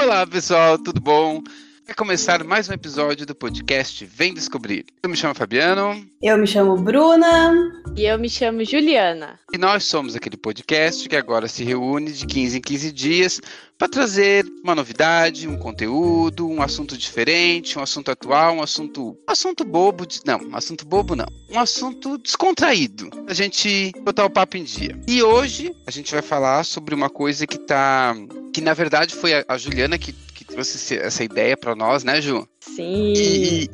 Olá, pessoal, tudo bom? Vai começar mais um episódio do podcast Vem Descobrir. Eu me chamo Fabiano. Eu me chamo Bruna. E eu me chamo Juliana. E nós somos aquele podcast que agora se reúne de 15 em 15 dias para trazer uma novidade, um conteúdo, um assunto diferente, um assunto atual, um assunto, um assunto bobo, de, não, um assunto bobo não, um assunto descontraído. A gente botar o papo em dia. E hoje a gente vai falar sobre uma coisa que tá que na verdade foi a, a Juliana que trouxe essa ideia para nós, né, Ju? Sim. E,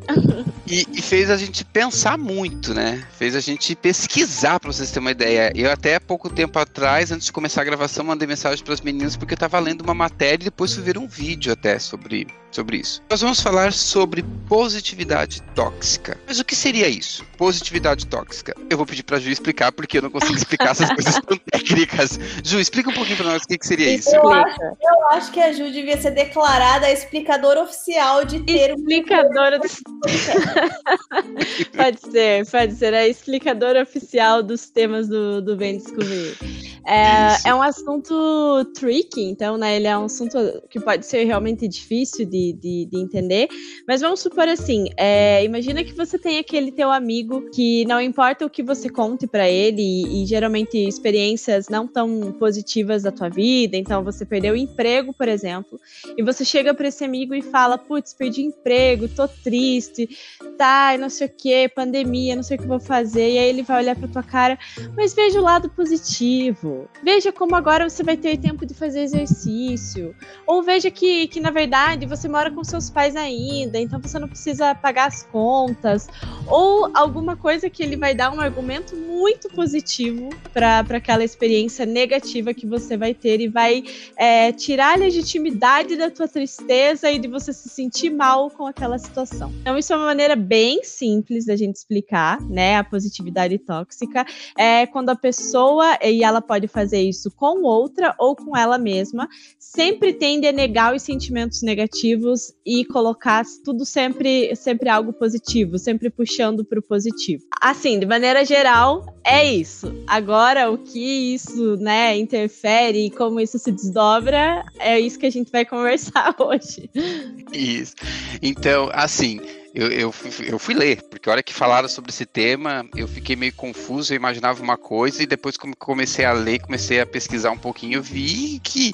e, e, fez a gente pensar muito, né? Fez a gente pesquisar, para vocês terem uma ideia. Eu até pouco tempo atrás, antes de começar a gravação, mandei mensagem para as meninas porque eu estava lendo uma matéria e depois fui ver um vídeo até sobre, sobre isso. Nós vamos falar sobre positividade tóxica. Mas o que seria isso? Positividade tóxica. Eu vou pedir para a Ju explicar porque eu não consigo explicar essas coisas tão técnicas. Ju, explica um pouquinho para nós o que, que seria isso. Eu acho, eu acho que a Ju devia ser declarada a explicadora oficial de ter explicadora do... pode ser, pode ser a explicadora oficial dos temas do, do Bem Descobrir. É, é um assunto tricky, então, né? Ele é um assunto que pode ser realmente difícil de, de, de entender. Mas vamos supor assim: é, imagina que você tem aquele teu amigo que não importa o que você conte para ele, e, e, geralmente experiências não tão positivas da tua vida, então você perdeu o emprego, por exemplo, e você chega para esse amigo e fala: Putz, perdi emprego, tô triste, tá, não sei o que, pandemia, não sei o que vou fazer. E aí ele vai olhar pra tua cara, mas veja o lado positivo Veja como agora você vai ter tempo de fazer exercício. Ou veja que, que na verdade, você mora com seus pais ainda, então você não precisa pagar as contas. Ou alguma coisa que ele vai dar um argumento muito positivo para aquela experiência negativa que você vai ter e vai é, tirar a legitimidade da tua tristeza e de você se sentir mal com aquela situação. Então, isso é uma maneira bem simples da gente explicar, né? A positividade tóxica. É quando a pessoa, e ela pode fazer isso com outra ou com ela mesma, sempre tende a negar os sentimentos negativos e colocar tudo sempre, sempre algo positivo, sempre puxando para o positivo. Assim, de maneira geral, é isso. Agora, o que isso, né, interfere e como isso se desdobra, é isso que a gente vai conversar hoje. Isso. Então, assim, eu, eu, eu, fui ler, porque a hora que falaram sobre esse tema, eu fiquei meio confuso, eu imaginava uma coisa, e depois que comecei a ler, comecei a pesquisar um pouquinho, eu vi que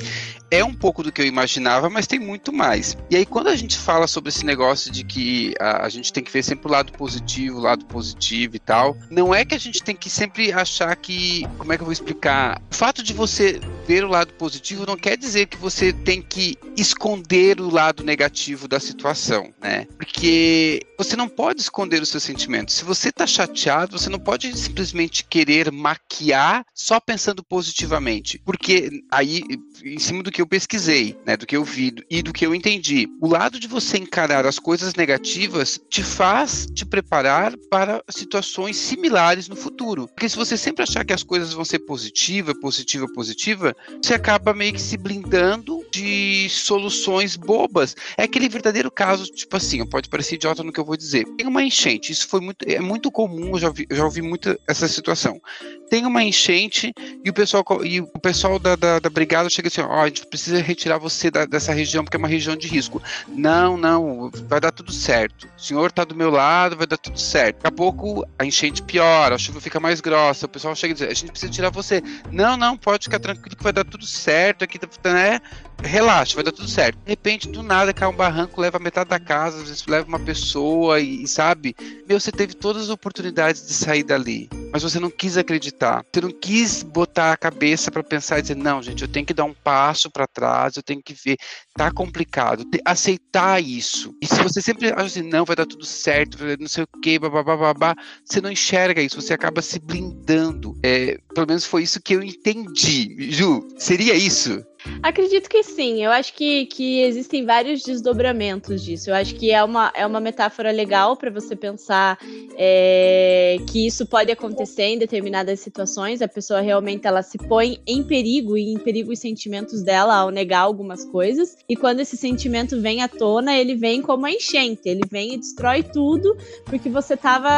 é um pouco do que eu imaginava, mas tem muito mais. E aí, quando a gente fala sobre esse negócio de que a, a gente tem que ver sempre o lado positivo, o lado positivo e tal, não é que a gente tem que sempre achar que. Como é que eu vou explicar? O fato de você ver o lado positivo não quer dizer que você tem que esconder o lado negativo da situação, né? Porque que você não pode esconder os seus sentimentos. Se você está chateado, você não pode simplesmente querer maquiar só pensando positivamente. Porque aí, em cima do que eu pesquisei, né, do que eu vi e do que eu entendi, o lado de você encarar as coisas negativas te faz te preparar para situações similares no futuro. Porque se você sempre achar que as coisas vão ser positiva, positiva, positiva, você acaba meio que se blindando de soluções bobas. É aquele verdadeiro caso, tipo assim, pode parecer idiota no que eu vou dizer. Tem uma enchente, isso foi muito, é muito comum, eu já, vi, eu já ouvi muito essa situação. Tem uma enchente e o pessoal, e o pessoal da, da, da brigada chega assim: ó, oh, a gente precisa retirar você da, dessa região porque é uma região de risco. Não, não, vai dar tudo certo. O senhor está do meu lado, vai dar tudo certo. Daqui a pouco a enchente piora, a chuva fica mais grossa, o pessoal chega e diz: a gente precisa tirar você. Não, não, pode ficar tranquilo que vai dar tudo certo aqui, né? Relaxa, vai dar tudo certo. De repente, do nada, cai um barranco, leva metade da casa, às vezes leva uma pessoa e, sabe? Meu, você teve todas as oportunidades de sair dali, mas você não quis acreditar. Você não quis botar a cabeça para pensar e dizer, não, gente, eu tenho que dar um passo para trás, eu tenho que ver, tá complicado, aceitar isso. E se você sempre acha assim, não, vai dar tudo certo, não sei o que, babá, você não enxerga isso, você acaba se blindando. É, pelo menos foi isso que eu entendi. Ju, seria isso? Acredito que sim. Eu acho que, que existem vários desdobramentos disso. Eu acho que é uma, é uma metáfora legal para você pensar é, que isso pode acontecer em determinadas situações, a pessoa realmente ela se põe em perigo e em perigo os sentimentos dela ao negar algumas coisas. E quando esse sentimento vem à tona, ele vem como a enchente, ele vem e destrói tudo, porque você tava,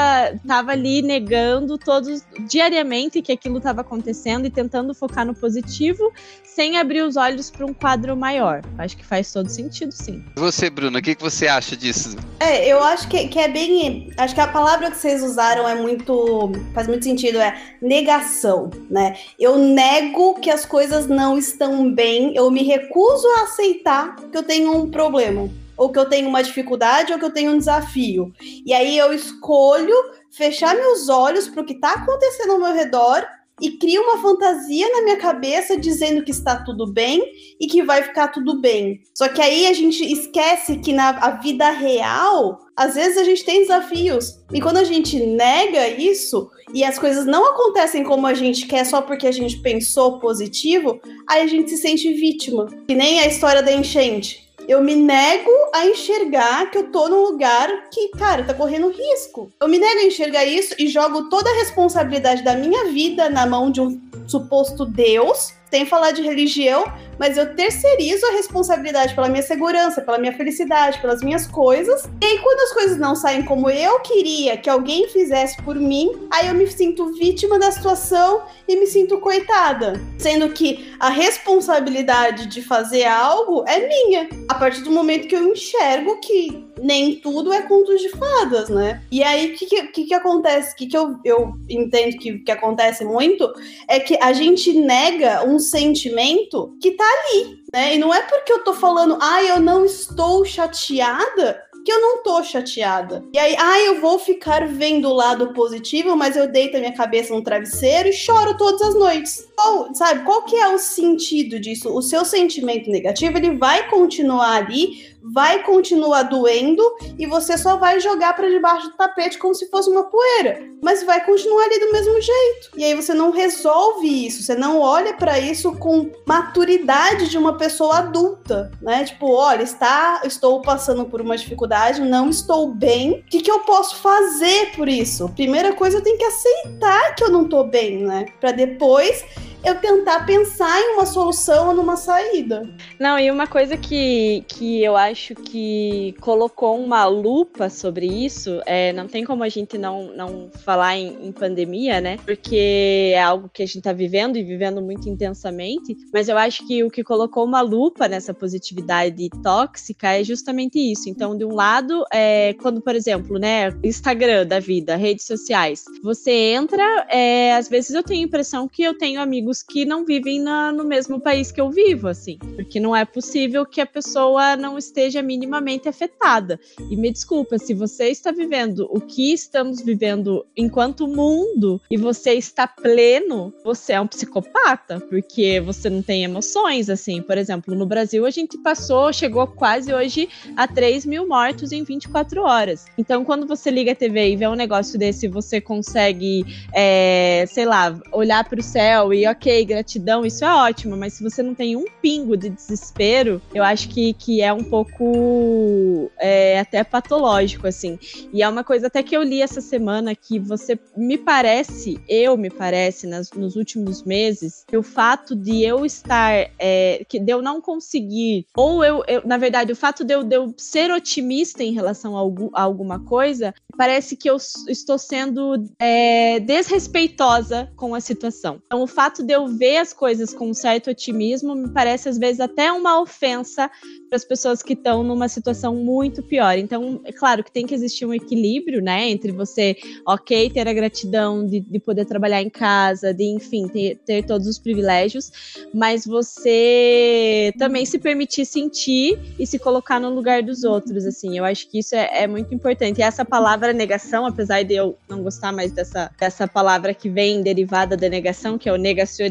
tava ali negando todos diariamente que aquilo estava acontecendo e tentando focar no positivo, sem abrir os olhos para um quadro maior. Acho que faz todo sentido, sim. E você, Bruna, o que, que você acha disso? É, eu acho que, que é bem. Acho que a palavra que vocês usaram é muito. faz muito sentido, é negação, né? Eu nego que as coisas não estão bem, eu me recuso a aceitar que eu tenho um problema. Ou que eu tenho uma dificuldade, ou que eu tenho um desafio. E aí eu escolho fechar meus olhos para o que está acontecendo ao meu redor e crio uma fantasia na minha cabeça dizendo que está tudo bem e que vai ficar tudo bem. Só que aí a gente esquece que na vida real, às vezes a gente tem desafios. E quando a gente nega isso e as coisas não acontecem como a gente quer só porque a gente pensou positivo, aí a gente se sente vítima. Que nem a história da enchente eu me nego a enxergar que eu tô num lugar que, cara, tá correndo risco. Eu me nego a enxergar isso e jogo toda a responsabilidade da minha vida na mão de um suposto Deus, sem falar de religião, mas eu terceirizo a responsabilidade pela minha segurança, pela minha felicidade, pelas minhas coisas. E aí, quando as coisas não saem como eu queria que alguém fizesse por mim, aí eu me sinto vítima da situação e me sinto coitada. Sendo que a responsabilidade de fazer algo é minha. A partir do momento que eu enxergo que nem tudo é contos de fadas, né? E aí, o que, que, que, acontece? O que, que eu, eu entendo que, que acontece muito é que a gente nega um sentimento que tá ali, né? E não é porque eu tô falando, ah, eu não estou chateada, que eu não tô chateada. E aí, ah, eu vou ficar vendo o lado positivo, mas eu deito a minha cabeça no travesseiro e choro todas as noites. Qual, sabe, qual que é o sentido disso? O seu sentimento negativo, ele vai continuar ali vai continuar doendo e você só vai jogar para debaixo do tapete como se fosse uma poeira, mas vai continuar ali do mesmo jeito. E aí você não resolve isso, você não olha para isso com maturidade de uma pessoa adulta, né? Tipo, olha, está, estou passando por uma dificuldade, não estou bem. O que, que eu posso fazer por isso? Primeira coisa, eu tenho que aceitar que eu não tô bem, né? Para depois eu tentar pensar em uma solução ou numa saída. Não, e uma coisa que, que eu acho que colocou uma lupa sobre isso, é, não tem como a gente não, não falar em, em pandemia, né? Porque é algo que a gente tá vivendo e vivendo muito intensamente, mas eu acho que o que colocou uma lupa nessa positividade tóxica é justamente isso. Então, de um lado, é, quando, por exemplo, né, Instagram da vida, redes sociais, você entra, é, às vezes eu tenho a impressão que eu tenho amigos amigos que não vivem na, no mesmo país que eu vivo, assim. Porque não é possível que a pessoa não esteja minimamente afetada. E me desculpa, se você está vivendo o que estamos vivendo enquanto mundo e você está pleno, você é um psicopata, porque você não tem emoções, assim. Por exemplo, no Brasil a gente passou, chegou quase hoje a 3 mil mortos em 24 horas. Então, quando você liga a TV e vê um negócio desse, você consegue, é, sei lá, olhar para o céu e, ok, ok, gratidão, isso é ótimo, mas se você não tem um pingo de desespero, eu acho que, que é um pouco é, até patológico, assim. E é uma coisa até que eu li essa semana que você me parece, eu me parece, nas, nos últimos meses, que o fato de eu estar, é, que de eu não conseguir, ou eu, eu, na verdade, o fato de eu, de eu ser otimista em relação a, a alguma coisa, parece que eu estou sendo é, desrespeitosa com a situação. Então, o fato de eu ver as coisas com um certo otimismo me parece às vezes até uma ofensa para as pessoas que estão numa situação muito pior. Então, é claro que tem que existir um equilíbrio, né, entre você, ok, ter a gratidão de, de poder trabalhar em casa, de, enfim, ter, ter todos os privilégios, mas você também se permitir sentir e se colocar no lugar dos outros, assim. Eu acho que isso é, é muito importante. E essa palavra negação, apesar de eu não gostar mais dessa, dessa palavra que vem derivada da negação, que é o negacionismo,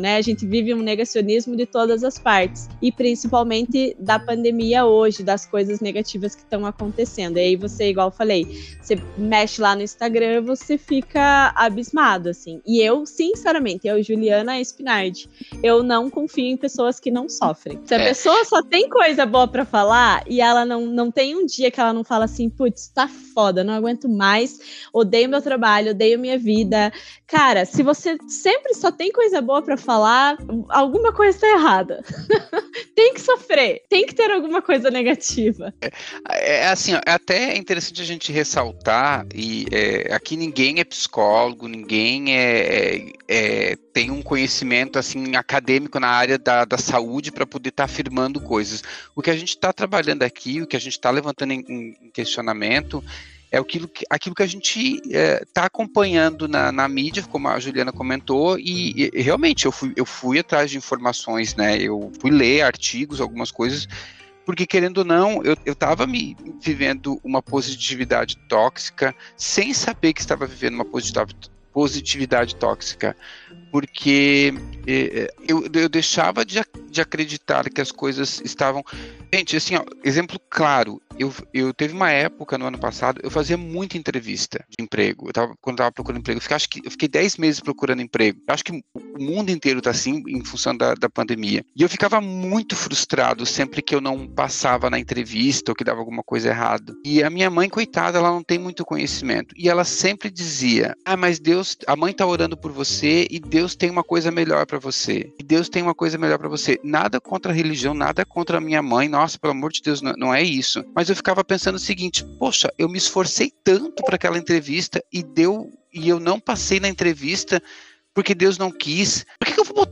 né? A gente vive um negacionismo de todas as partes, e principalmente da pandemia hoje, das coisas negativas que estão acontecendo. E aí você, igual eu falei, você mexe lá no Instagram, você fica abismado, assim. E eu, sinceramente, eu, Juliana Espinardi, eu não confio em pessoas que não sofrem. Se a é. pessoa só tem coisa boa para falar e ela não, não tem um dia que ela não fala assim, putz, tá foda, não aguento mais, odeio meu trabalho, odeio minha vida. Cara, se você sempre só tem coisa boa para falar, alguma coisa tá errada. tem que sofrer, tem que ter alguma coisa negativa. É, é assim, é até interessante a gente ressaltar, e é, aqui ninguém é psicólogo, ninguém é, é, é tem um conhecimento assim acadêmico na área da, da saúde para poder estar tá afirmando coisas. O que a gente está trabalhando aqui, o que a gente está levantando em, em questionamento é aquilo que, aquilo que a gente está é, tá acompanhando na, na, mídia, como a Juliana comentou, e, e, realmente eu fui, eu fui atrás de informações, né? Eu fui ler artigos, algumas coisas, porque querendo ou não, eu, estava me vivendo uma positividade tóxica sem saber que estava vivendo uma positividade, positividade tóxica, porque é, eu, eu deixava de, de acreditar que as coisas estavam. Gente, assim, ó, exemplo claro, eu, eu teve uma época no ano passado, eu fazia muita entrevista de emprego. Eu tava, quando eu tava procurando emprego, eu fiquei, acho que eu fiquei 10 meses procurando emprego. Eu acho que o mundo inteiro tá assim em função da, da pandemia. E eu ficava muito frustrado sempre que eu não passava na entrevista ou que dava alguma coisa errada. E a minha mãe, coitada, ela não tem muito conhecimento. E ela sempre dizia: Ah, mas Deus, a mãe tá orando por você e Deus tem uma coisa melhor para você. E Deus tem uma coisa melhor para você. Nada contra a religião, nada contra a minha mãe. Nossa, pelo amor de Deus, não, não é isso. Mas eu ficava pensando o seguinte: poxa, eu me esforcei tanto para aquela entrevista e deu e eu não passei na entrevista porque Deus não quis. Por que, que eu vou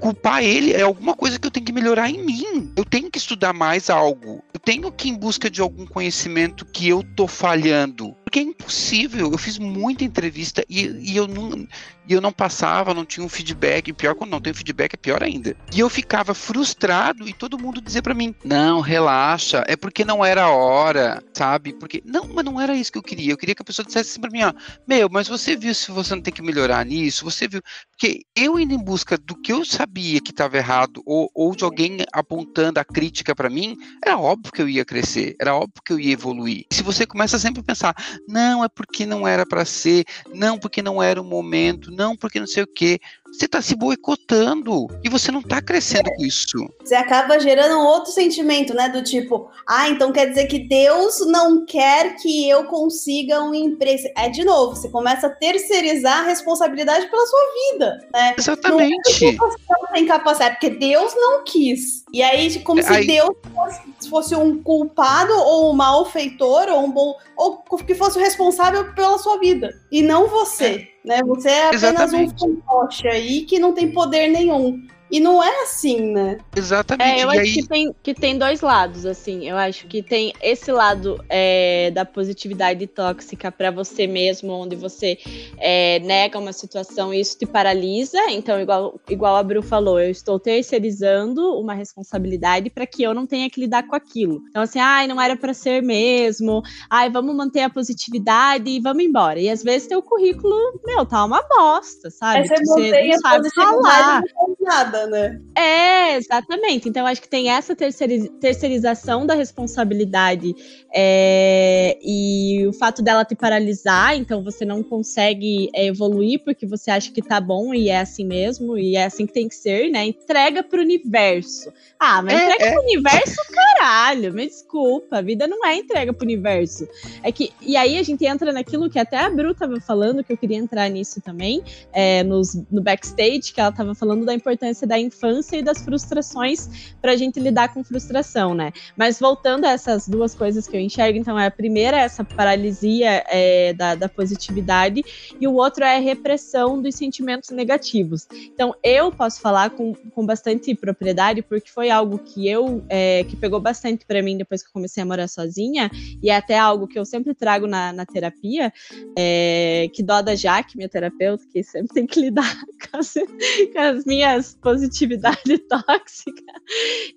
culpar ele? É alguma coisa que eu tenho que melhorar em mim. Eu tenho que estudar mais algo. Eu tenho que ir em busca de algum conhecimento que eu tô falhando. Porque é impossível. Eu fiz muita entrevista e, e eu não eu não passava, não tinha um feedback. E pior quando não tem feedback, é pior ainda. E eu ficava frustrado e todo mundo dizia para mim: não, relaxa, é porque não era a hora, sabe? Porque, não, mas não era isso que eu queria. Eu queria que a pessoa dissesse assim pra mim: ó, meu, mas você viu se você não tem que melhorar nisso? Você viu? Porque eu indo em busca do que eu sabia que estava errado, ou, ou de alguém apontando a crítica para mim, era óbvio que eu ia crescer, era óbvio que eu ia evoluir. Se você começa sempre a pensar: não, é porque não era para ser, não, porque não era o momento, não, porque não sei o quê. Você está se boicotando e você não está crescendo com isso. Você acaba gerando um outro sentimento, né? Do tipo, ah, então quer dizer que Deus não quer que eu consiga um emprego. É de novo, você começa a terceirizar a responsabilidade pela sua vida, né? Exatamente. Não é tem capacidade, porque Deus não quis. E aí, como se Deus fosse, fosse, um culpado ou um malfeitor ou um bom. ou que fosse o responsável pela sua vida. E não você. É. Né? Você é apenas Exatamente. um fantoche aí que não tem poder nenhum. E não é assim, né? Exatamente. É, eu e acho aí... que, tem, que tem dois lados, assim. Eu acho que tem esse lado é, da positividade tóxica para você mesmo, onde você é, nega uma situação e isso te paralisa. Então, igual, igual a Bru falou, eu estou terceirizando uma responsabilidade para que eu não tenha que lidar com aquilo. Então, assim, ai, não era para ser mesmo. Ai, vamos manter a positividade e vamos embora. E às vezes teu currículo, meu, tá uma bosta, sabe? Aí você, você não sabe falar. Não nada né? É, exatamente. Então, acho que tem essa terceirização da responsabilidade é, e o fato dela te paralisar, então você não consegue é, evoluir porque você acha que tá bom e é assim mesmo, e é assim que tem que ser, né? Entrega pro universo. Ah, mas é, entrega é. pro universo, caralho, me desculpa, a vida não é entrega pro universo. É que, e aí a gente entra naquilo que até a Bru tava falando, que eu queria entrar nisso também, é, nos, no backstage, que ela tava falando da importância da infância e das frustrações para a gente lidar com frustração, né? Mas voltando a essas duas coisas que eu enxergo, então, é a primeira é essa paralisia é, da, da positividade e o outro é a repressão dos sentimentos negativos. Então, eu posso falar com, com bastante propriedade porque foi algo que eu é, que pegou bastante para mim depois que eu comecei a morar sozinha e é até algo que eu sempre trago na, na terapia, é, que dó da Jaque, minha terapeuta, que sempre tem que lidar com as, com as minhas positividade tóxica.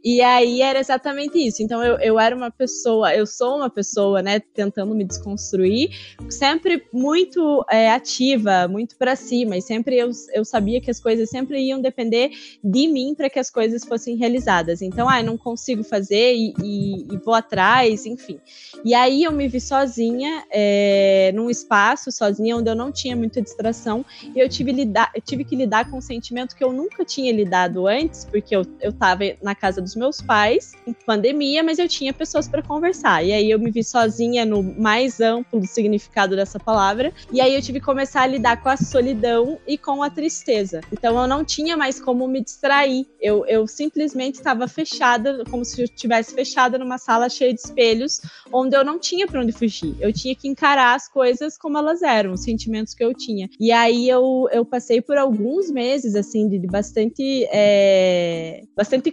E aí era exatamente isso. Então eu, eu era uma pessoa, eu sou uma pessoa, né, tentando me desconstruir, sempre muito é, ativa, muito para cima, e sempre eu, eu sabia que as coisas sempre iam depender de mim para que as coisas fossem realizadas. Então, ah, não consigo fazer e, e, e, vou atrás, enfim. E aí eu me vi sozinha, é, num espaço, sozinha, onde eu não tinha muita distração, e eu tive, lidar, eu tive que lidar com um sentimento que eu nunca tinha lidado antes, porque eu, eu tava na casa dos meus pais, em pandemia, mas eu tinha pessoas para conversar. E aí eu me vi sozinha no mais amplo significado dessa palavra, e aí eu tive que começar a lidar com a solidão e com a tristeza. Então eu não tinha mais como me distrair. Eu, eu simplesmente estava fechada, como se eu estivesse fechada numa sala cheia de espelhos, onde eu não tinha para onde fugir. Eu tinha que encarar as coisas como elas eram, os sentimentos que eu tinha. E aí eu, eu passei por alguns meses, assim, de, de bastante, é, bastante,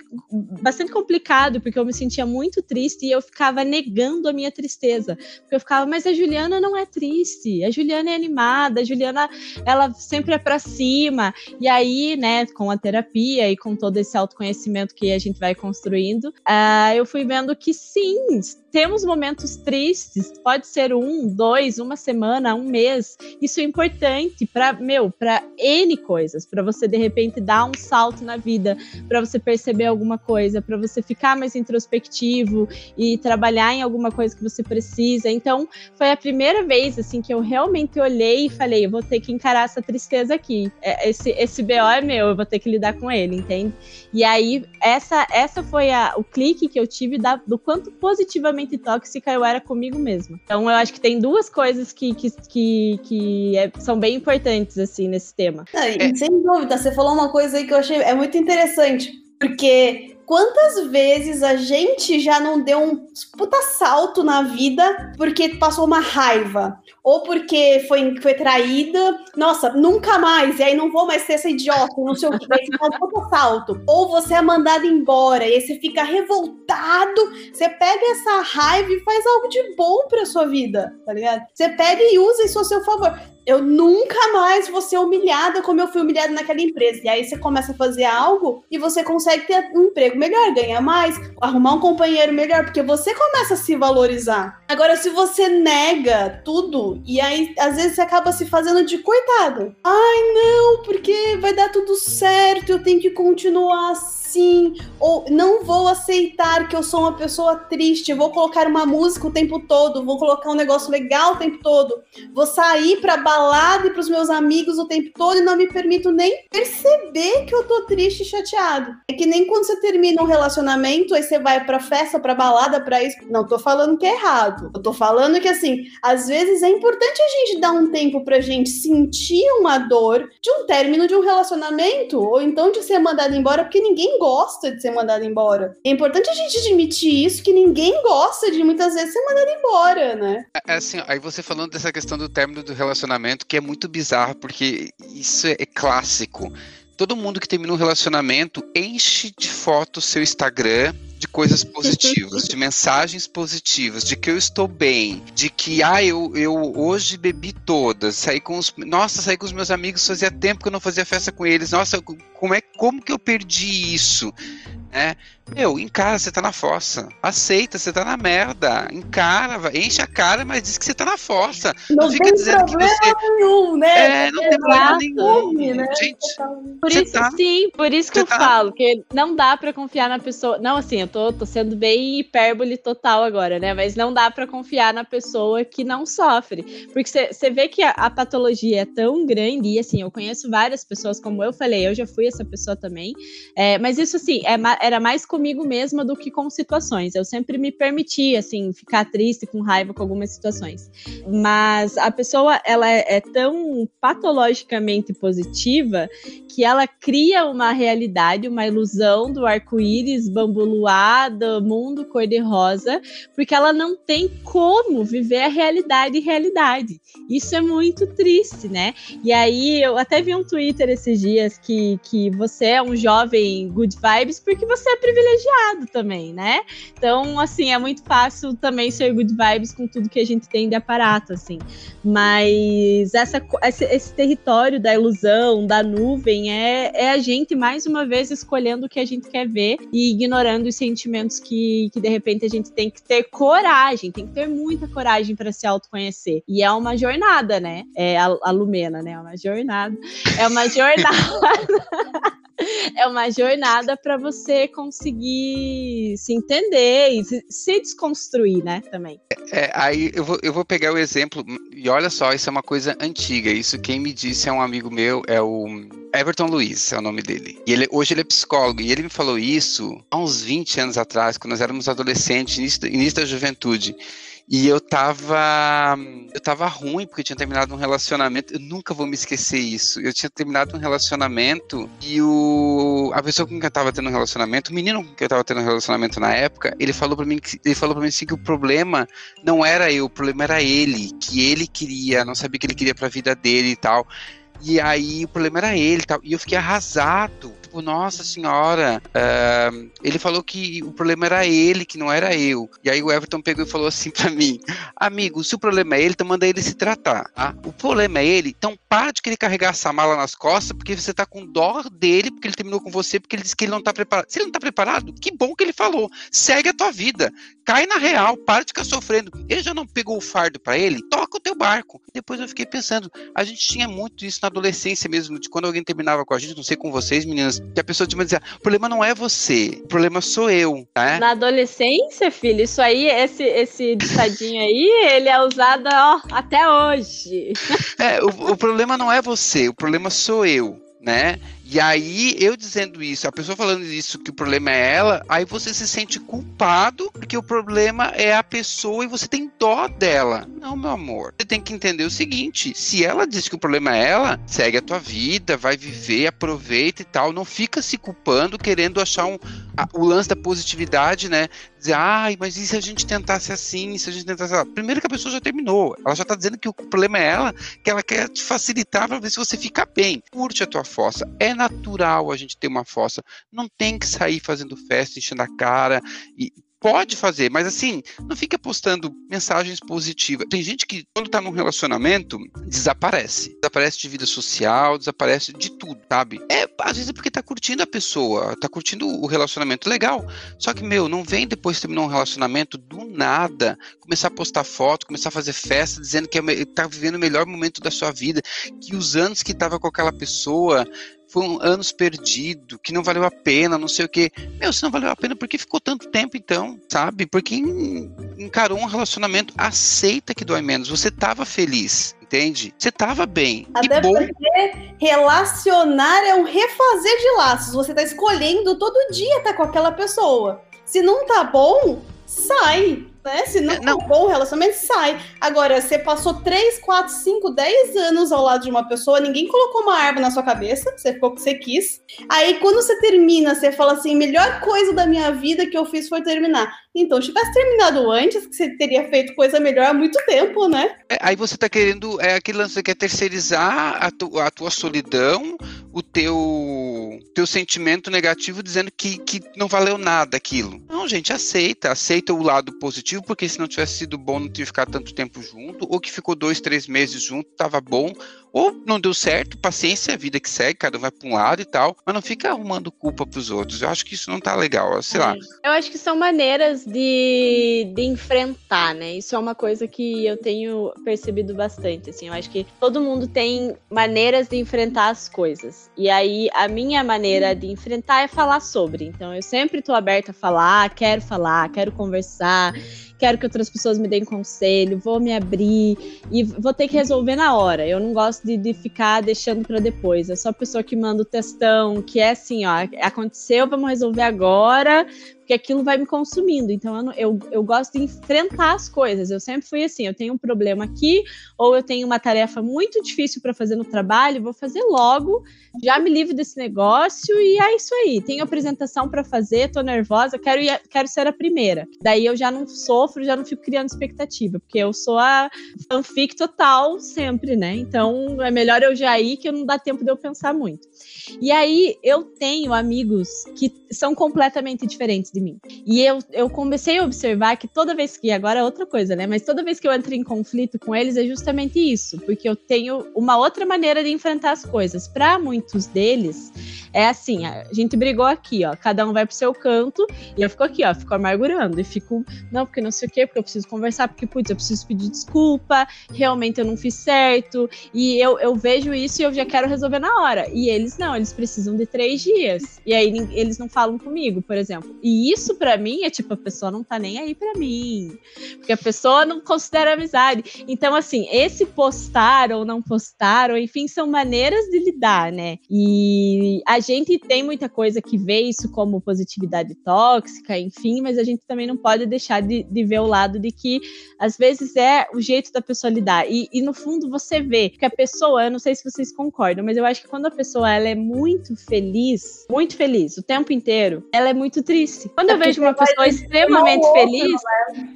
bastante complicado, porque eu me sentia muito triste e eu ficava negando a minha tristeza. Porque eu ficava, mas a Juliana não é triste, a Juliana é animada, a Juliana, ela sempre é para cima. E aí, né, com a terapia e com todo esse autoconhecimento que a gente vai construindo, uh, eu fui vendo que sim, temos momentos tristes, pode ser um, dois, uma semana, um mês. Isso é importante para, meu, para N coisas, para você de repente dar um salto na vida, para você perceber alguma coisa, para você ficar mais introspectivo e trabalhar em alguma coisa que você precisa. Então, foi a primeira vez assim que eu realmente olhei e falei, eu vou ter que encarar essa tristeza aqui. É, esse esse BO é meu, eu vou ter que lidar com ele, entende? E aí essa essa foi a, o clique que eu tive da, do quanto positivamente tóxica eu era comigo mesma. Então eu acho que tem duas coisas que, que, que, que é, são bem importantes, assim, nesse tema. Não, sem dúvida, você falou uma coisa aí que eu achei é muito interessante, porque quantas vezes a gente já não deu um puta salto na vida porque passou uma raiva? Ou porque foi, foi traída, nossa, nunca mais, e aí não vou mais ser essa idiota, não sei o que, aí um salto. Ou você é mandado embora, e aí você fica revoltado, você pega essa raiva e faz algo de bom pra sua vida, tá ligado? Você pega e usa isso a seu favor eu nunca mais vou ser humilhada como eu fui humilhada naquela empresa. E aí você começa a fazer algo e você consegue ter um emprego melhor, ganhar mais, arrumar um companheiro melhor, porque você começa a se valorizar. Agora, se você nega tudo e aí às vezes você acaba se fazendo de coitado. Ai, não, porque vai dar tudo certo, eu tenho que continuar assim sim, ou não vou aceitar que eu sou uma pessoa triste, vou colocar uma música o tempo todo, vou colocar um negócio legal o tempo todo, vou sair pra balada e pros meus amigos o tempo todo e não me permito nem perceber que eu tô triste e chateado. É que nem quando você termina um relacionamento, aí você vai pra festa, pra balada, pra isso. Não tô falando que é errado. Eu tô falando que, assim, às vezes é importante a gente dar um tempo pra gente sentir uma dor de um término de um relacionamento, ou então de ser mandado embora, porque ninguém gosta de ser mandado embora. É importante a gente admitir isso, que ninguém gosta de muitas vezes ser mandado embora, né? É, é assim, aí você falando dessa questão do término do relacionamento, que é muito bizarro, porque isso é, é clássico. Todo mundo que termina um relacionamento enche de fotos seu Instagram de coisas positivas, de mensagens positivas, de que eu estou bem, de que ah, eu, eu hoje bebi todas, saí com os. Nossa, saí com os meus amigos, fazia tempo que eu não fazia festa com eles. Nossa, como é como que eu perdi isso? É, meu, encara, você tá na fossa. Aceita, você tá na merda. Encara, enche a cara, mas diz que você tá na fossa. Não, não fica dizendo que você. Nenhum, né? É, não tem problema nenhum. Né? Gente, por isso, tá... sim, por isso que você eu tá... falo, que não dá pra confiar na pessoa. Não, assim, eu tô, tô sendo bem hipérbole total agora, né? Mas não dá pra confiar na pessoa que não sofre. Porque você vê que a, a, patologia é tão grande, e assim, eu conheço várias pessoas, como eu falei, eu já fui essa pessoa também. É, mas isso, assim, é, era mais comigo mesma do que com situações. Eu sempre me permiti, assim, ficar triste, com raiva com algumas situações. Mas a pessoa, ela é, é tão patologicamente positiva que ela cria uma realidade, uma ilusão do arco-íris, bambu luado, mundo cor-de-rosa, porque ela não tem como viver a realidade realidade. Isso é muito triste, né? E aí eu até vi um Twitter esses dias que, que você é um jovem good vibes porque você é privilegiado também, né? Então, assim, é muito fácil também ser good vibes com tudo que a gente tem de aparato, assim. Mas essa, esse, esse território da ilusão, da nuvem, é, é a gente, mais uma vez, escolhendo o que a gente quer ver e ignorando os sentimentos que, que de repente, a gente tem que ter coragem, tem que ter muita coragem para se autoconhecer. E é uma jornada, né? É a, a Lumena, né? É uma jornada. É uma jornada. é uma jornada para você você conseguir se entender e se desconstruir, né, também. É, aí eu vou, eu vou pegar o exemplo, e olha só, isso é uma coisa antiga, isso quem me disse é um amigo meu, é o Everton Luiz, é o nome dele. E ele, hoje ele é psicólogo, e ele me falou isso há uns 20 anos atrás, quando nós éramos adolescentes, início, início da juventude. E eu tava. Eu tava ruim porque eu tinha terminado um relacionamento. Eu nunca vou me esquecer isso. Eu tinha terminado um relacionamento e o. A pessoa com quem eu tava tendo um relacionamento, o menino com quem eu tava tendo um relacionamento na época, ele falou para mim que ele falou para mim assim que o problema não era eu, o problema era ele, que ele queria, não sabia o que ele queria pra vida dele e tal. E aí o problema era ele e tal. E eu fiquei arrasado tipo, nossa senhora, uh, ele falou que o problema era ele, que não era eu. E aí o Everton pegou e falou assim para mim, amigo, se o problema é ele, então manda ele se tratar, tá? O problema é ele, então para de querer carregar essa mala nas costas, porque você tá com dó dele, porque ele terminou com você, porque ele disse que ele não tá preparado. Se ele não tá preparado, que bom que ele falou. Segue a tua vida. Cai na real, para de ficar sofrendo. Ele já não pegou o fardo para ele? Toca o teu barco. Depois eu fiquei pensando, a gente tinha muito isso na adolescência mesmo, de quando alguém terminava com a gente, não sei com vocês, meninas, que a pessoa te dizer, o problema não é você, o problema sou eu, né? Na adolescência, filho, isso aí, esse, esse ditadinho aí, ele é usado ó, até hoje. É, o, o problema não é você, o problema sou eu, né? E aí, eu dizendo isso, a pessoa falando isso, que o problema é ela, aí você se sente culpado, porque o problema é a pessoa e você tem dó dela. Não, meu amor. Você tem que entender o seguinte: se ela diz que o problema é ela, segue a tua vida, vai viver, aproveita e tal. Não fica se culpando, querendo achar um, a, o lance da positividade, né? Dizer, ai, mas e se a gente tentasse assim? Se a gente tentasse. Assim? Primeiro que a pessoa já terminou. Ela já tá dizendo que o problema é ela, que ela quer te facilitar para ver se você fica bem. Curte a tua fossa. É natural a gente ter uma fossa. Não tem que sair fazendo festa, enchendo a cara e Pode fazer, mas assim, não fica postando mensagens positivas. Tem gente que, quando tá num relacionamento, desaparece. Desaparece de vida social, desaparece de tudo, sabe? É, às vezes é porque tá curtindo a pessoa, tá curtindo o relacionamento legal. Só que, meu, não vem depois de terminar um relacionamento do nada, começar a postar foto, começar a fazer festa, dizendo que é, tá vivendo o melhor momento da sua vida, que os anos que tava com aquela pessoa foram anos perdidos, que não valeu a pena, não sei o quê. Meu, se não valeu a pena, por que ficou tanto tempo então, sabe? Porque encarou um relacionamento, aceita que dói menos. Você tava feliz, entende? Você tava bem. Até bom. porque relacionar é um refazer de laços. Você tá escolhendo todo dia estar tá com aquela pessoa. Se não tá bom, sai. Né? Se não, é, não. bom o relacionamento, sai. Agora, você passou 3, 4, 5, 10 anos ao lado de uma pessoa, ninguém colocou uma arma na sua cabeça, você ficou o que você quis. Aí, quando você termina, você fala assim: melhor coisa da minha vida que eu fiz foi terminar. Então, se tivesse terminado antes, que você teria feito coisa melhor há muito tempo, né? É, aí você tá querendo, é aquele lance que é terceirizar a, tu, a tua solidão, o teu, teu sentimento negativo, dizendo que, que não valeu nada aquilo. Não, gente, aceita, aceita o lado positivo, porque se não tivesse sido bom, não tinha ficado tanto tempo junto, ou que ficou dois, três meses junto, tava bom, ou não deu certo, paciência, a vida que segue, cada um vai para um lado e tal, mas não fica arrumando culpa para os outros. Eu acho que isso não tá legal, sei é. lá. Eu acho que são maneiras de, de enfrentar, né? Isso é uma coisa que eu tenho percebido bastante, assim. Eu acho que todo mundo tem maneiras de enfrentar as coisas. E aí, a minha maneira de enfrentar é falar sobre. Então, eu sempre tô aberta a falar, quero falar, quero conversar quero que outras pessoas me deem conselho, vou me abrir e vou ter que resolver na hora. Eu não gosto de, de ficar deixando para depois. Eu sou a pessoa que manda o testão, que é assim, ó, aconteceu, vamos resolver agora, porque aquilo vai me consumindo. Então eu, eu, eu gosto de enfrentar as coisas. Eu sempre fui assim: eu tenho um problema aqui, ou eu tenho uma tarefa muito difícil para fazer no trabalho, vou fazer logo, já me livro desse negócio e é isso aí. Tenho apresentação para fazer, tô nervosa, quero, ir, quero ser a primeira. Daí eu já não sofro, já não fico criando expectativa, porque eu sou a fanfic total sempre, né? Então é melhor eu já ir que não dá tempo de eu pensar muito. E aí eu tenho amigos que são completamente diferentes de mim. E eu, eu comecei a observar que toda vez que, agora é outra coisa, né? Mas toda vez que eu entro em conflito com eles é justamente isso, porque eu tenho uma outra maneira de enfrentar as coisas. Para muitos deles, é assim: a gente brigou aqui, ó, cada um vai pro seu canto, e eu fico aqui, ó, fico amargurando, e fico, não, porque não sei o quê, porque eu preciso conversar, porque, putz, eu preciso pedir desculpa, realmente eu não fiz certo. E eu, eu vejo isso e eu já quero resolver na hora. E eles não, eles precisam de três dias. E aí eles não falam comigo, por exemplo. E isso para mim é tipo, a pessoa não tá nem aí para mim. Porque a pessoa não considera amizade. Então, assim, esse postar ou não postar, ou enfim, são maneiras de lidar, né? E a gente tem muita coisa que vê isso como positividade tóxica, enfim, mas a gente também não pode deixar de, de ver o lado de que às vezes é o jeito da pessoa lidar. E, e, no fundo você vê que a pessoa, eu não sei se vocês concordam, mas eu acho que quando a pessoa ela é muito feliz, muito feliz o tempo inteiro, ela é muito triste. Quando é eu vejo uma pessoa extremamente feliz,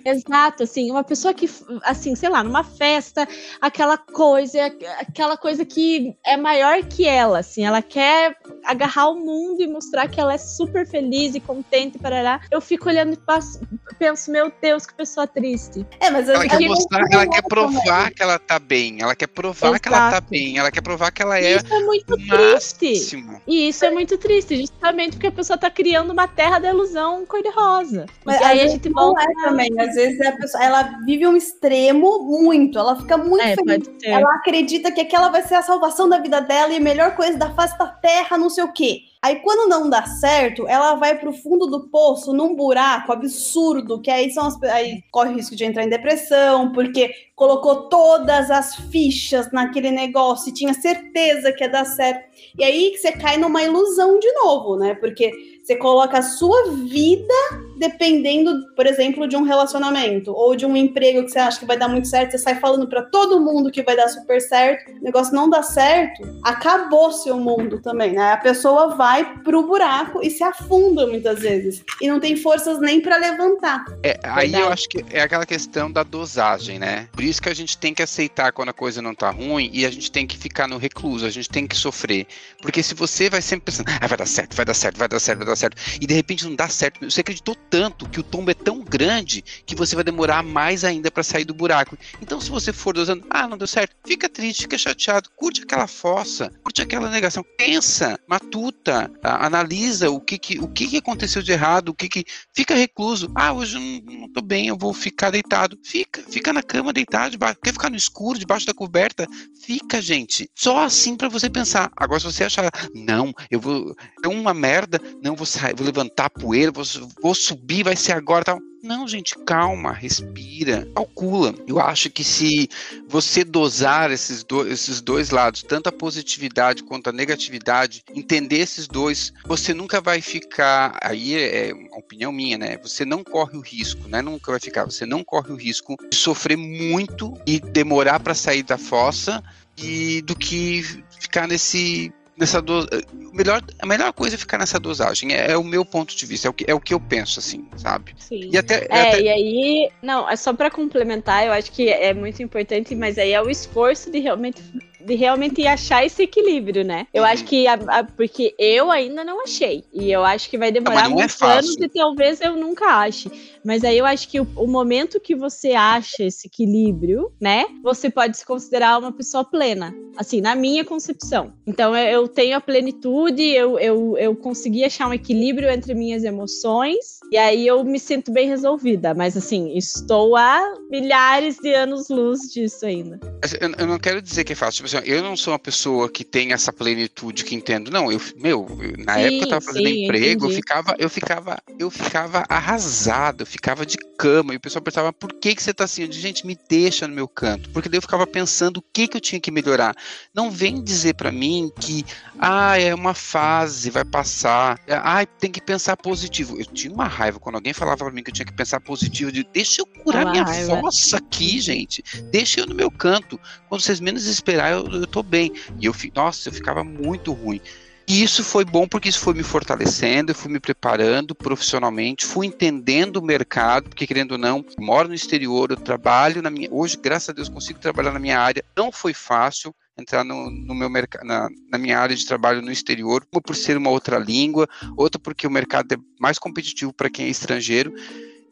é? exato, assim, uma pessoa que, assim, sei lá, numa festa, aquela coisa, aquela coisa que é maior que ela, assim, ela quer agarrar o mundo e mostrar que ela é super feliz e contente, parará. Eu fico olhando e passo, penso, meu Deus, que pessoa triste. É, mas ela quer mostrar, ela quer provar que ela tá bem, ela quer provar Exato. que ela tá bem, ela quer provar que ela é. Isso é muito triste. E isso é muito triste, justamente porque a pessoa tá criando uma terra da ilusão cor-de-rosa. Mas aí a gente volta. É também. Às vezes a pessoa ela vive um extremo muito, ela fica muito é, feliz. Ela acredita que aquela vai ser a salvação da vida dela e a melhor coisa da face da terra, não sei o quê. Aí quando não dá certo, ela vai pro fundo do poço, num buraco absurdo, que aí são as, aí corre o risco de entrar em depressão, porque colocou todas as fichas naquele negócio e tinha certeza que ia dar certo. E aí que você cai numa ilusão de novo, né? Porque você coloca a sua vida dependendo, por exemplo, de um relacionamento ou de um emprego que você acha que vai dar muito certo, você sai falando para todo mundo que vai dar super certo, o negócio não dá certo, acabou seu mundo também, né? A pessoa vai pro buraco e se afunda muitas vezes e não tem forças nem para levantar. É, aí eu acho que é aquela questão da dosagem, né? Por isso que a gente tem que aceitar quando a coisa não tá ruim e a gente tem que ficar no recluso, a gente tem que sofrer. Porque se você vai sempre pensando, ah, vai dar certo, vai dar certo, vai dar certo, vai dar certo, e de repente não dá certo, você acreditou tanto que o tombo é tão grande que você vai demorar mais ainda para sair do buraco. Então, se você for dosando, ah, não deu certo, fica triste, fica chateado, curte aquela fossa, curte aquela negação, pensa, matuta, analisa o que que, o que, que aconteceu de errado, o que que. Fica recluso. Ah, hoje não, não tô bem, eu vou ficar deitado. Fica, fica na cama deitado, debaixo. quer ficar no escuro, debaixo da coberta? Fica, gente. Só assim para você pensar. Agora, se você achar, não, eu vou. É uma merda, não, vou sair, vou levantar a poeira, vou, vou subir, vai ser agora. Não, gente, calma, respira, calcula. Eu acho que se você dosar esses, do, esses dois lados, tanto a positividade quanto a negatividade, entender esses dois, você nunca vai ficar. Aí é uma opinião minha, né? Você não corre o risco, né? Nunca vai ficar. Você não corre o risco de sofrer muito e demorar para sair da fossa e do que ficar nesse nessa dose. Melhor, a melhor coisa é ficar nessa dosagem. É, é, o meu ponto de vista, é o que, é o que eu penso, assim, sabe? Sim. E até, é, até... e aí, não, é só para complementar, eu acho que é muito importante, mas aí é o esforço de realmente de realmente achar esse equilíbrio, né? Eu uhum. acho que a, a, porque eu ainda não achei e eu acho que vai demorar não, não é muitos é anos e talvez eu nunca ache. Mas aí eu acho que o, o, momento que você acha esse equilíbrio, né? Você pode se considerar uma pessoa plena, assim, na minha concepção. Então eu, eu tenho a plenitude, eu, eu, eu consegui achar um equilíbrio entre minhas emoções e aí eu me sinto bem resolvida. Mas assim, estou há milhares de anos luz disso ainda. Eu, eu não quero dizer que é fácil. Tipo assim, eu não sou uma pessoa que tem essa plenitude que entendo. Não, eu, meu, na sim, época eu tava fazendo sim, emprego, eu ficava, eu ficava, eu ficava arrasado ficava de cama e o pessoal pensava, por que, que você tá assim? Eu disse, gente, me deixa no meu canto. Porque daí eu ficava pensando o que, que eu tinha que melhorar. Não vem dizer para mim que, ah, é uma fase, vai passar. Ah, tem que pensar positivo. Eu tinha uma raiva quando alguém falava para mim que eu tinha que pensar positivo. Eu deixa eu curar minha raiva. fossa aqui, gente. Deixa eu no meu canto. Quando vocês menos esperar, eu, eu tô bem. E eu, nossa, eu ficava muito ruim. E isso foi bom porque isso foi me fortalecendo, eu fui me preparando profissionalmente, fui entendendo o mercado, porque querendo ou não, moro no exterior, eu trabalho na minha. Hoje, graças a Deus, consigo trabalhar na minha área. Não foi fácil entrar no, no meu na, na, minha área de trabalho no exterior, uma por ser uma outra língua, outra porque o mercado é mais competitivo para quem é estrangeiro.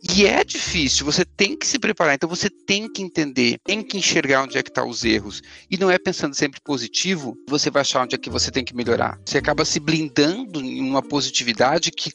E é difícil, você tem que se preparar, então você tem que entender, tem que enxergar onde é que estão tá os erros. E não é pensando sempre positivo, você vai achar onde é que você tem que melhorar. Você acaba se blindando em uma positividade que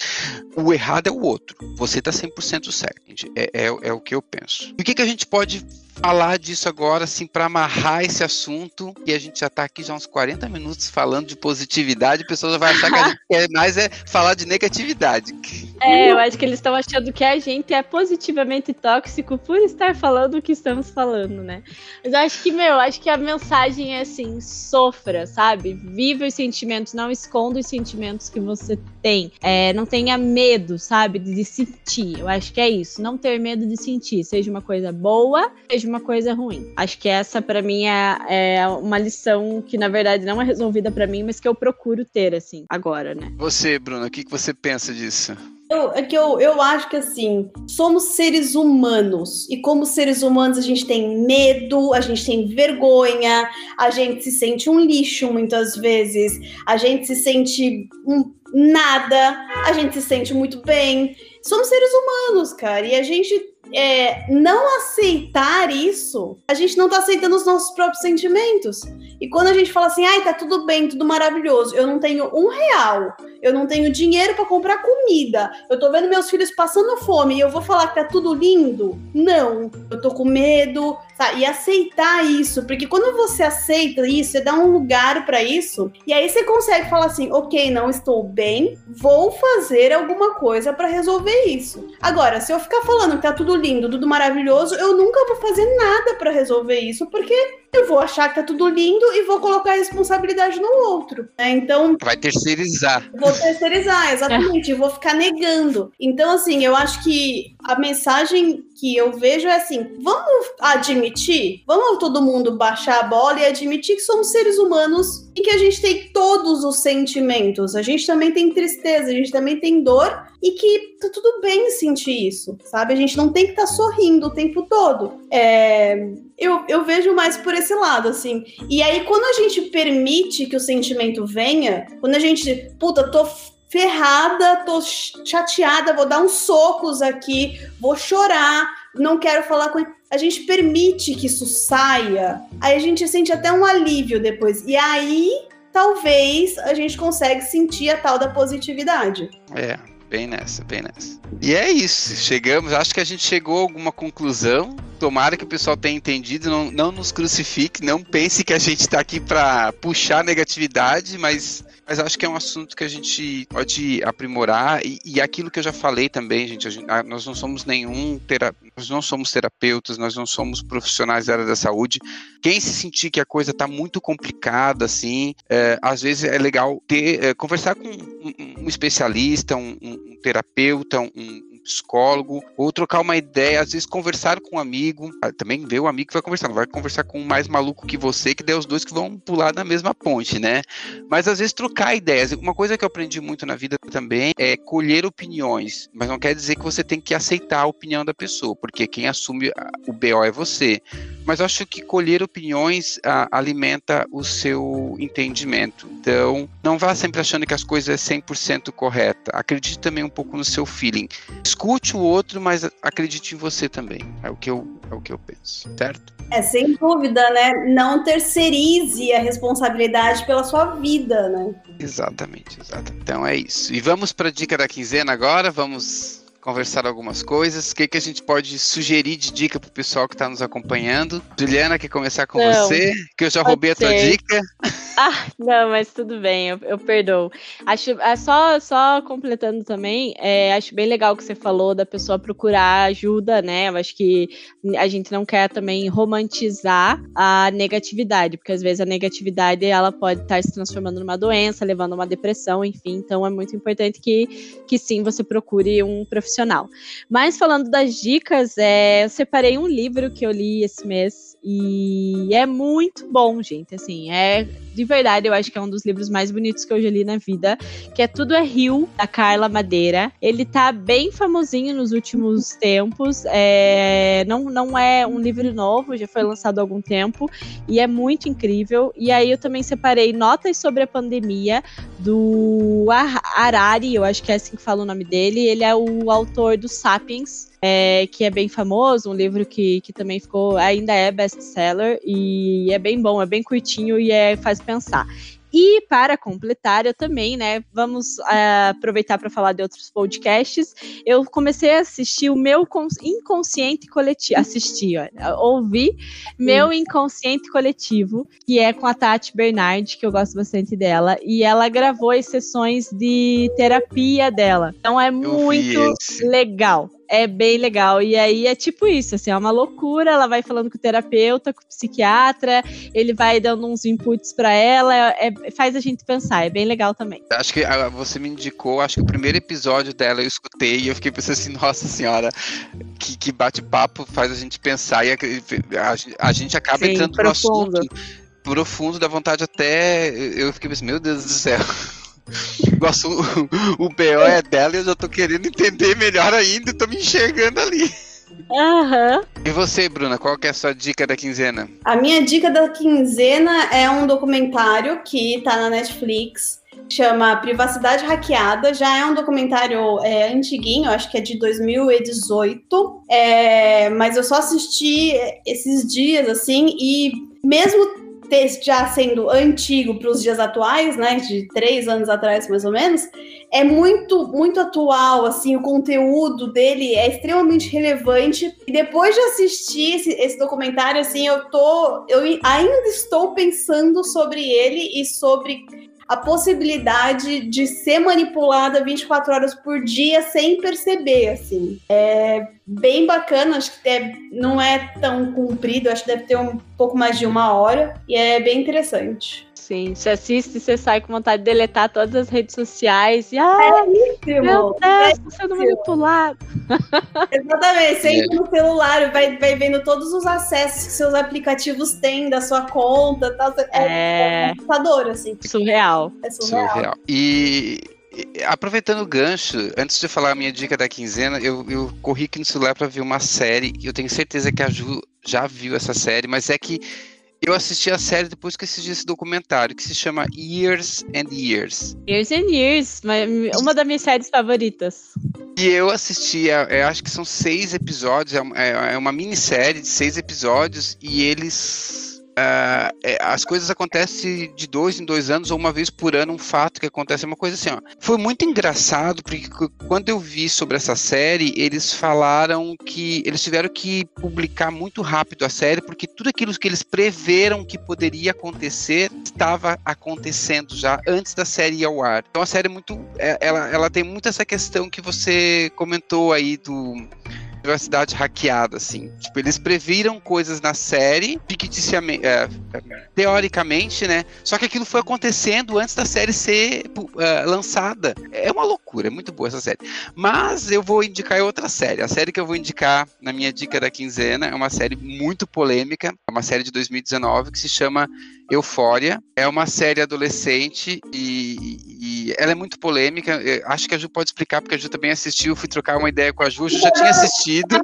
o errado é o outro. Você está 100% certo. É, é, é, o que eu penso. E o que, que a gente pode falar disso agora, assim, para amarrar esse assunto. E a gente já está aqui já uns 40 minutos falando de positividade, a pessoa vai achar que a gente quer mais é falar de negatividade. É, eu acho que eles estão achando que a gente é positivamente tóxico por estar falando o que estamos falando, né? Mas eu acho que, meu, acho que a mensagem é assim: sofra, sabe? Viva os sentimentos, não esconda os sentimentos que você tem. É, não tenha medo, sabe? De sentir. Eu acho que é isso. Não ter medo de sentir. Seja uma coisa boa, seja uma coisa ruim. Acho que essa, para mim, é, é, uma lição que, na verdade, não é resolvida para mim, mas que eu procuro ter, assim, agora, né? Você, Bruno, o que, que você pensa disso? Eu, é que eu, eu acho que assim, somos seres humanos. E como seres humanos, a gente tem medo, a gente tem vergonha, a gente se sente um lixo muitas vezes, a gente se sente um nada, a gente se sente muito bem. Somos seres humanos, cara, e a gente é, não aceitar isso, a gente não tá aceitando os nossos próprios sentimentos. E quando a gente fala assim, ai, tá tudo bem, tudo maravilhoso, eu não tenho um real, eu não tenho dinheiro para comprar comida, eu tô vendo meus filhos passando fome e eu vou falar que tá tudo lindo? Não, eu tô com medo, Tá? E aceitar isso, porque quando você aceita isso, você dá um lugar para isso, e aí você consegue falar assim: ok, não estou bem, vou fazer alguma coisa para resolver isso. Agora, se eu ficar falando que tá tudo lindo, tudo maravilhoso, eu nunca vou fazer nada para resolver isso, porque eu vou achar que tá tudo lindo e vou colocar a responsabilidade no outro. Né? Então. Vai terceirizar. Vou terceirizar, exatamente. vou ficar negando. Então, assim, eu acho que a mensagem que eu vejo é assim: vamos admitir, vamos todo mundo baixar a bola e admitir que somos seres humanos e que a gente tem todos os sentimentos. A gente também tem tristeza, a gente também tem dor e que tá tudo bem sentir isso, sabe? A gente não tem que estar tá sorrindo o tempo todo. É, eu, eu vejo mais por esse lado, assim. E aí, quando a gente permite que o sentimento venha, quando a gente, puta, tô ferrada, tô chateada, vou dar uns socos aqui, vou chorar, não quero falar com. A gente permite que isso saia, aí a gente sente até um alívio depois. E aí, talvez, a gente consegue sentir a tal da positividade. É, Bem nessa, bem nessa. E é isso, chegamos, acho que a gente chegou a alguma conclusão. Tomara que o pessoal tenha entendido, não, não nos crucifique, não pense que a gente está aqui para puxar negatividade, mas mas acho que é um assunto que a gente pode aprimorar e, e aquilo que eu já falei também, gente, gente nós não somos nenhum tera, nós não somos terapeutas, nós não somos profissionais da área da saúde. Quem se sentir que a coisa está muito complicada, assim, é, às vezes é legal ter é, conversar com um, um especialista, um, um terapeuta, um, psicólogo, ou trocar uma ideia, às vezes conversar com um amigo, ah, também ver o amigo que vai conversar, não vai conversar com um mais maluco que você, que der os dois que vão pular na mesma ponte, né? Mas às vezes trocar ideias. Uma coisa que eu aprendi muito na vida também é colher opiniões, mas não quer dizer que você tem que aceitar a opinião da pessoa, porque quem assume o BO é você. Mas eu acho que colher opiniões ah, alimenta o seu entendimento. Então, não vá sempre achando que as coisas é 100% correta. Acredite também um pouco no seu feeling escute o outro, mas acredite em você também. É o que eu, é o que eu penso, certo? É, sem dúvida, né? Não terceirize a responsabilidade pela sua vida, né? Exatamente, exatamente. Então é isso. E vamos para a dica da quinzena agora, vamos conversar algumas coisas. O que, que a gente pode sugerir de dica para o pessoal que está nos acompanhando? Juliana, quer começar com Não, você? Que eu já roubei a tua dica. Ah, não, mas tudo bem, eu, eu perdoo. Acho, é só, só completando também, é, acho bem legal que você falou da pessoa procurar ajuda, né? Eu acho que a gente não quer também romantizar a negatividade, porque às vezes a negatividade ela pode estar se transformando numa doença, levando a uma depressão, enfim. Então é muito importante que, que sim você procure um profissional. Mas falando das dicas, é, eu separei um livro que eu li esse mês e é muito bom, gente. Assim, é de verdade, eu acho que é um dos livros mais bonitos que eu já li na vida, que é Tudo é Rio, da Carla Madeira. Ele tá bem famosinho nos últimos tempos. É, não, não é um livro novo, já foi lançado há algum tempo, e é muito incrível. E aí eu também separei Notas sobre a Pandemia, do Harari, eu acho que é assim que fala o nome dele. Ele é o autor do Sapiens é, que é bem famoso, um livro que, que também ficou, ainda é best-seller, e é bem bom, é bem curtinho e é, faz pensar. E para completar, eu também, né, vamos uh, aproveitar para falar de outros podcasts. Eu comecei a assistir o meu inconsciente coletivo, assistir, ó, ouvi meu inconsciente coletivo, que é com a Tati Bernard, que eu gosto bastante dela, e ela gravou as sessões de terapia dela. Então é muito legal é bem legal. E aí é tipo isso, assim, é uma loucura. Ela vai falando com o terapeuta, com o psiquiatra, ele vai dando uns inputs para ela, é, faz a gente pensar, é bem legal também. Acho que ah, você me indicou, acho que o primeiro episódio dela eu escutei e eu fiquei pensando assim, nossa senhora, que, que bate-papo faz a gente pensar e a, a, a gente acaba Sim, entrando profundo. no assunto profundo, da vontade até. Eu fiquei pensando, meu Deus do céu. Gosto, o, o BO é dela e eu já tô querendo entender melhor ainda, tô me enxergando ali. Uhum. E você, Bruna, qual que é a sua dica da quinzena? A minha dica da quinzena é um documentário que tá na Netflix, chama Privacidade Hackeada. Já é um documentário é, antiguinho, acho que é de 2018, é, mas eu só assisti esses dias, assim, e mesmo já sendo antigo para os dias atuais, né, de três anos atrás mais ou menos, é muito muito atual, assim, o conteúdo dele é extremamente relevante. E depois de assistir esse, esse documentário, assim, eu tô, eu ainda estou pensando sobre ele e sobre a possibilidade de ser manipulada 24 horas por dia sem perceber, assim. É bem bacana, acho que é, não é tão comprido, acho que deve ter um pouco mais de uma hora, e é bem interessante. Sim, você assiste e você sai com vontade de deletar todas as redes sociais e ah, é meu Deus, tô sendo manipulado. Exatamente, você entra no celular, vai, vai vendo todos os acessos que seus aplicativos têm da sua conta, tal. É, é assustador, assim. Surreal. É surreal. surreal. E aproveitando o gancho, antes de falar a minha dica da quinzena, eu, eu corri aqui no celular para ver uma série, e eu tenho certeza que a Ju já viu essa série, mas é que eu assisti a série depois que assisti esse documentário, que se chama Years and Years. Years and Years, uma das minhas séries favoritas. E eu assisti, eu acho que são seis episódios, é, é, é uma minissérie de seis episódios, e eles Uh, é, as coisas acontecem de dois em dois anos ou uma vez por ano um fato que acontece é uma coisa assim ó. foi muito engraçado porque quando eu vi sobre essa série eles falaram que eles tiveram que publicar muito rápido a série porque tudo aquilo que eles preveram que poderia acontecer estava acontecendo já antes da série ir ao ar então a série é muito é, ela, ela tem muito essa questão que você comentou aí do privacidade hackeada, assim. Tipo, eles previram coisas na série, é, teoricamente, né? Só que aquilo foi acontecendo antes da série ser uh, lançada. É uma loucura, é muito boa essa série. Mas eu vou indicar outra série. A série que eu vou indicar na minha dica da quinzena é uma série muito polêmica, é uma série de 2019 que se chama Eufória. É uma série adolescente e, e ela é muito polêmica. Eu acho que a Ju pode explicar, porque a Ju também assistiu. Fui trocar uma ideia com a Ju. A Ju já tinha assistido.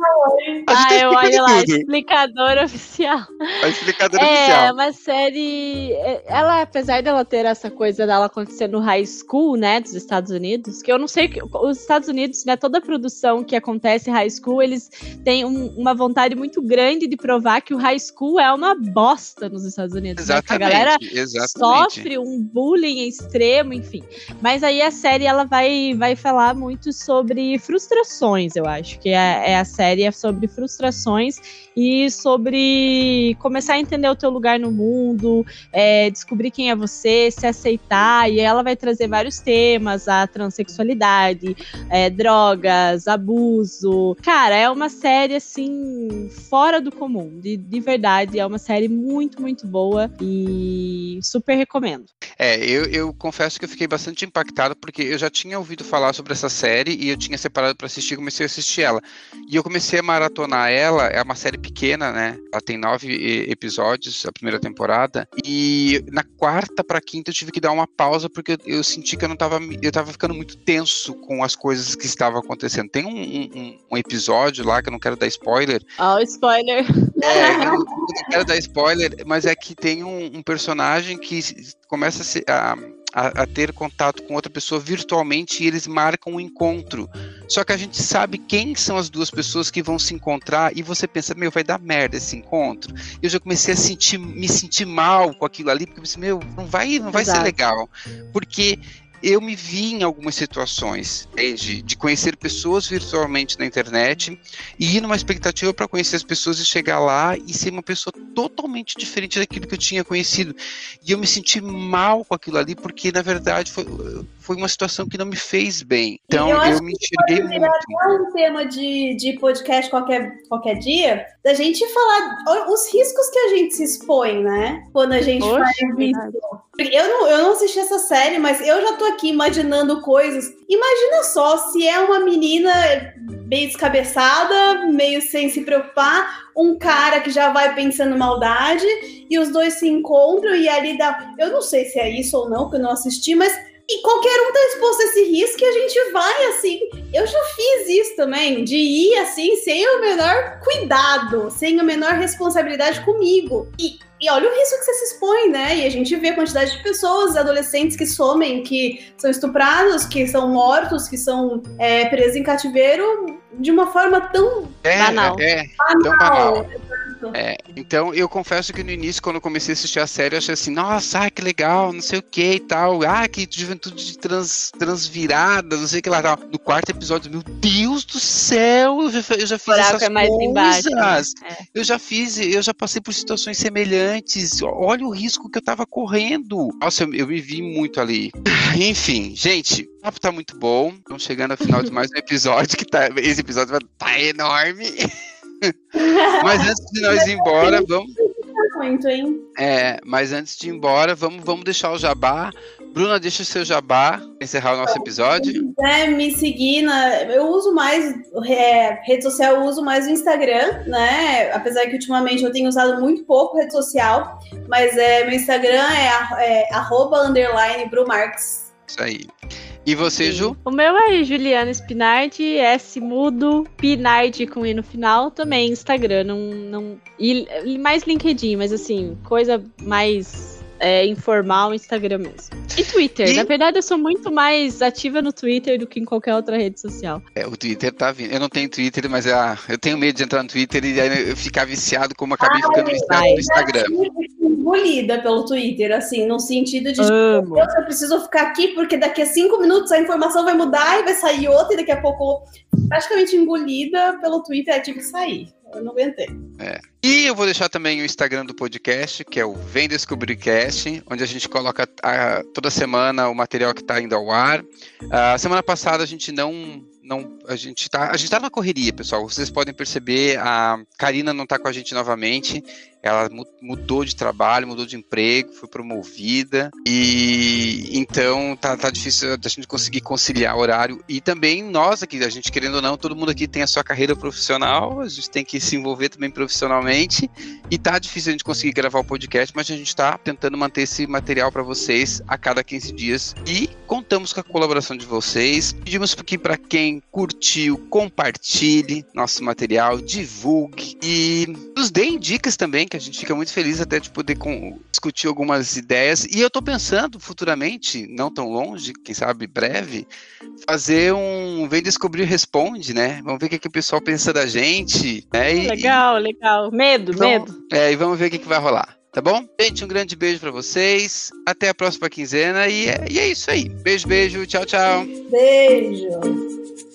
Ah, eu olho lá, explicadora oficial. A explicadora é, oficial. É uma série. É, ela, apesar dela ter essa coisa dela acontecer no high school, né, dos Estados Unidos, que eu não sei. Os Estados Unidos, né, toda produção que acontece high school, eles têm um, uma vontade muito grande de provar que o high school é uma bosta nos Estados Unidos. Exatamente. Né? A galera exatamente. sofre um bullying extremo, enfim. Mas aí a série ela vai, vai falar muito sobre frustrações, eu acho que é, é a série é sobre frustrações e sobre começar a entender o teu lugar no mundo, é, descobrir quem é você, se aceitar. E ela vai trazer vários temas: a transexualidade, é, drogas, abuso. Cara, é uma série assim fora do comum, de, de verdade. É uma série muito, muito boa e super recomendo. É, eu, eu confesso que eu fiquei bastante bastante impactado porque eu já tinha ouvido falar sobre essa série e eu tinha separado para assistir, comecei a assistir ela. E eu comecei a maratonar ela, é uma série pequena, né? Ela tem nove episódios, a primeira temporada. E na quarta para quinta eu tive que dar uma pausa porque eu, eu, senti que eu não tava, eu tava ficando muito tenso com as coisas que estavam acontecendo. Tem um, um, um episódio lá que eu não quero dar spoiler. Ah, oh, spoiler. É, eu não, quero dar spoiler, mas é que tem um, um personagem que começa a, se, a a, a, ter contato com outra pessoa virtualmente e eles marcam um encontro. Só que a gente sabe quem são as duas pessoas que vão se encontrar e você pensa, meu, vai dar merda esse encontro. Eu já comecei a sentir, me sentir mal com aquilo ali, porque eu pensei, meu, não vai, não vai ser legal. Porque eu me vi em algumas situações né, de, de, conhecer pessoas virtualmente na internet e ir numa expectativa para conhecer as pessoas e chegar lá e ser uma pessoa totalmente diferente daquilo que eu tinha conhecido. E eu me senti mal com aquilo ali, porque na verdade foi, foi uma situação que não me fez bem. Então eu, eu me enxerguei muito. É um tema de, de podcast qualquer, qualquer dia, da gente falar os riscos que a gente se expõe, né? Quando a gente Oxe, faz isso. Eu não, eu não assisti essa série, mas eu já tô aqui imaginando coisas. Imagina só se é uma menina meio descabeçada, meio sem se preocupar, um cara que já vai pensando maldade, e os dois se encontram e ali dá. Eu não sei se é isso ou não, que eu não assisti, mas e qualquer um tá exposto a esse risco e a gente vai assim. Eu já fiz isso também, de ir assim, sem o menor cuidado, sem a menor responsabilidade comigo. E, e olha o risco que você se expõe, né? E a gente vê a quantidade de pessoas, adolescentes que somem, que são estuprados, que são mortos, que são é, presos em cativeiro de uma forma tão é, banal. É, banal. Tão banal. É, então eu confesso que no início, quando eu comecei a assistir a série, eu achei assim, nossa, ah, que legal, não sei o que e tal. Ah, que juventude trans, transvirada, não sei o que lá tal. No quarto episódio, meu Deus do céu, eu já, eu já fiz essas é mais coisas. Embaixo, né? é. Eu já fiz, eu já passei por situações semelhantes. Olha o risco que eu tava correndo. Nossa, eu, eu me vi muito ali. Enfim, gente, o papo tá muito bom. Estamos chegando ao final de mais um episódio que tá. Esse episódio vai tá enorme. Mas antes de nós ir embora, vamos. Muito, hein? É, mas antes de ir embora, vamos, vamos deixar o jabá. Bruna, deixa o seu jabá encerrar o nosso episódio. É, me seguir na. Eu uso mais é, rede social, eu uso mais o Instagram, né? Apesar que ultimamente eu tenho usado muito pouco rede social, mas é, meu Instagram é, é arroba underline Brumarques. Isso aí. E você, Sim. Ju? O meu é Juliana Spinardi, S mudo, Pinardi com I no final, também Instagram, não, não e, e mais LinkedIn, mas assim, coisa mais é, informal Instagram mesmo. E Twitter. E... Na verdade, eu sou muito mais ativa no Twitter do que em qualquer outra rede social. É, o Twitter tá vindo. Eu não tenho Twitter, mas é, eu tenho medo de entrar no Twitter e eu ficar viciado como acabei ficando no Instagram engolida pelo Twitter, assim, no sentido de, tipo, eu preciso ficar aqui porque daqui a cinco minutos a informação vai mudar e vai sair outra e daqui a pouco praticamente engolida pelo Twitter, eu tive que sair. Eu não aguentei. É. E eu vou deixar também o Instagram do podcast, que é o Vem Descobrir Cast, onde a gente coloca a, toda semana o material que está indo ao ar. A semana passada a gente não não, a gente tá, a gente tá na correria, pessoal. Vocês podem perceber, a Karina não tá com a gente novamente ela mudou de trabalho, mudou de emprego, foi promovida. E então tá, tá difícil a gente conseguir conciliar horário. E também nós aqui, a gente querendo ou não, todo mundo aqui tem a sua carreira profissional, a gente tem que se envolver também profissionalmente. E tá difícil a gente conseguir gravar o podcast, mas a gente tá tentando manter esse material para vocês a cada 15 dias. E contamos com a colaboração de vocês. Pedimos que para quem curtiu, compartilhe nosso material, divulgue e nos deem dicas também que a gente fica muito feliz até de poder com, discutir algumas ideias. E eu estou pensando futuramente, não tão longe, quem sabe breve, fazer um Vem Descobrir Responde, né? Vamos ver o que, que o pessoal pensa da gente. Né? E, legal, legal. Medo, vamos, medo. É, e vamos ver o que, que vai rolar. Tá bom? Gente, um grande beijo para vocês. Até a próxima quinzena. E é, e é isso aí. Beijo, beijo. Tchau, tchau. Beijo.